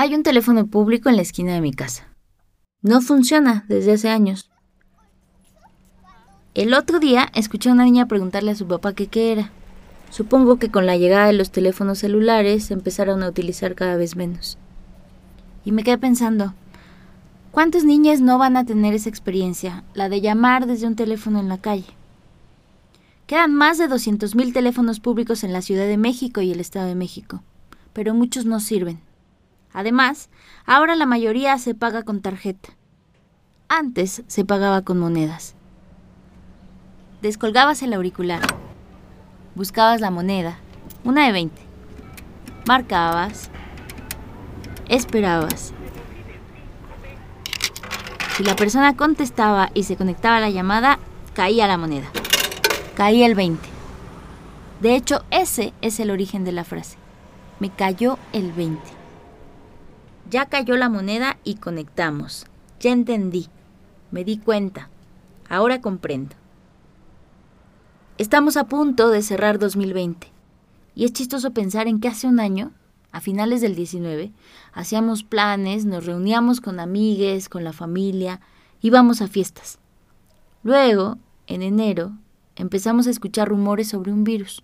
Hay un teléfono público en la esquina de mi casa. No funciona desde hace años. El otro día escuché a una niña preguntarle a su papá que qué era. Supongo que con la llegada de los teléfonos celulares se empezaron a utilizar cada vez menos. Y me quedé pensando, ¿cuántas niñas no van a tener esa experiencia, la de llamar desde un teléfono en la calle? Quedan más de 200.000 teléfonos públicos en la Ciudad de México y el Estado de México, pero muchos no sirven. Además, ahora la mayoría se paga con tarjeta. Antes se pagaba con monedas. Descolgabas el auricular, buscabas la moneda, una de 20, marcabas, esperabas. Si la persona contestaba y se conectaba a la llamada, caía la moneda. Caía el 20. De hecho, ese es el origen de la frase. Me cayó el 20. Ya cayó la moneda y conectamos. Ya entendí. Me di cuenta. Ahora comprendo. Estamos a punto de cerrar 2020. Y es chistoso pensar en que hace un año, a finales del 19, hacíamos planes, nos reuníamos con amigues, con la familia, íbamos a fiestas. Luego, en enero, empezamos a escuchar rumores sobre un virus,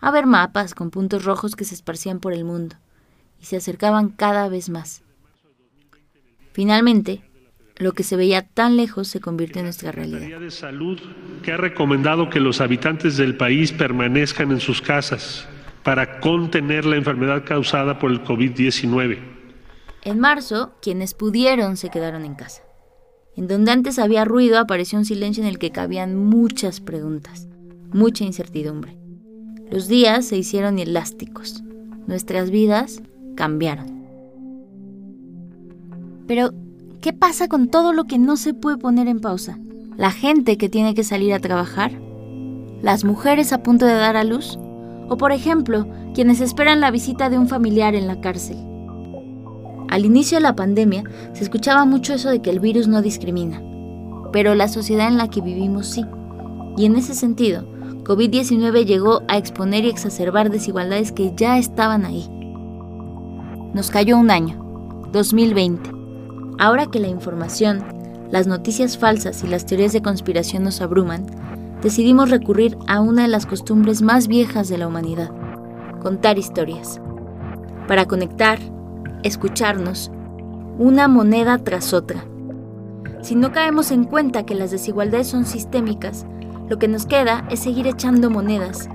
a ver mapas con puntos rojos que se esparcían por el mundo y se acercaban cada vez más. Finalmente, lo que se veía tan lejos se convirtió en nuestra realidad. La de Salud que ha recomendado que los habitantes del país permanezcan en sus casas para contener la enfermedad causada por el COVID-19. En marzo, quienes pudieron se quedaron en casa. En donde antes había ruido, apareció un silencio en el que cabían muchas preguntas, mucha incertidumbre. Los días se hicieron elásticos. Nuestras vidas cambiaron. Pero, ¿qué pasa con todo lo que no se puede poner en pausa? ¿La gente que tiene que salir a trabajar? ¿Las mujeres a punto de dar a luz? O, por ejemplo, quienes esperan la visita de un familiar en la cárcel. Al inicio de la pandemia se escuchaba mucho eso de que el virus no discrimina, pero la sociedad en la que vivimos sí. Y en ese sentido, COVID-19 llegó a exponer y exacerbar desigualdades que ya estaban ahí. Nos cayó un año, 2020. Ahora que la información, las noticias falsas y las teorías de conspiración nos abruman, decidimos recurrir a una de las costumbres más viejas de la humanidad, contar historias. Para conectar, escucharnos, una moneda tras otra. Si no caemos en cuenta que las desigualdades son sistémicas, lo que nos queda es seguir echando monedas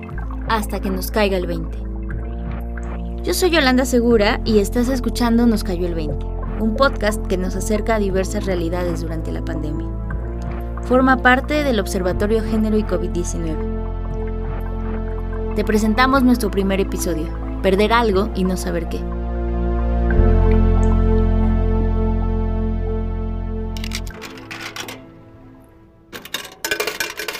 hasta que nos caiga el 20. Yo soy Yolanda Segura y estás escuchando Nos cayó el 20, un podcast que nos acerca a diversas realidades durante la pandemia. Forma parte del Observatorio Género y COVID-19. Te presentamos nuestro primer episodio, Perder algo y no saber qué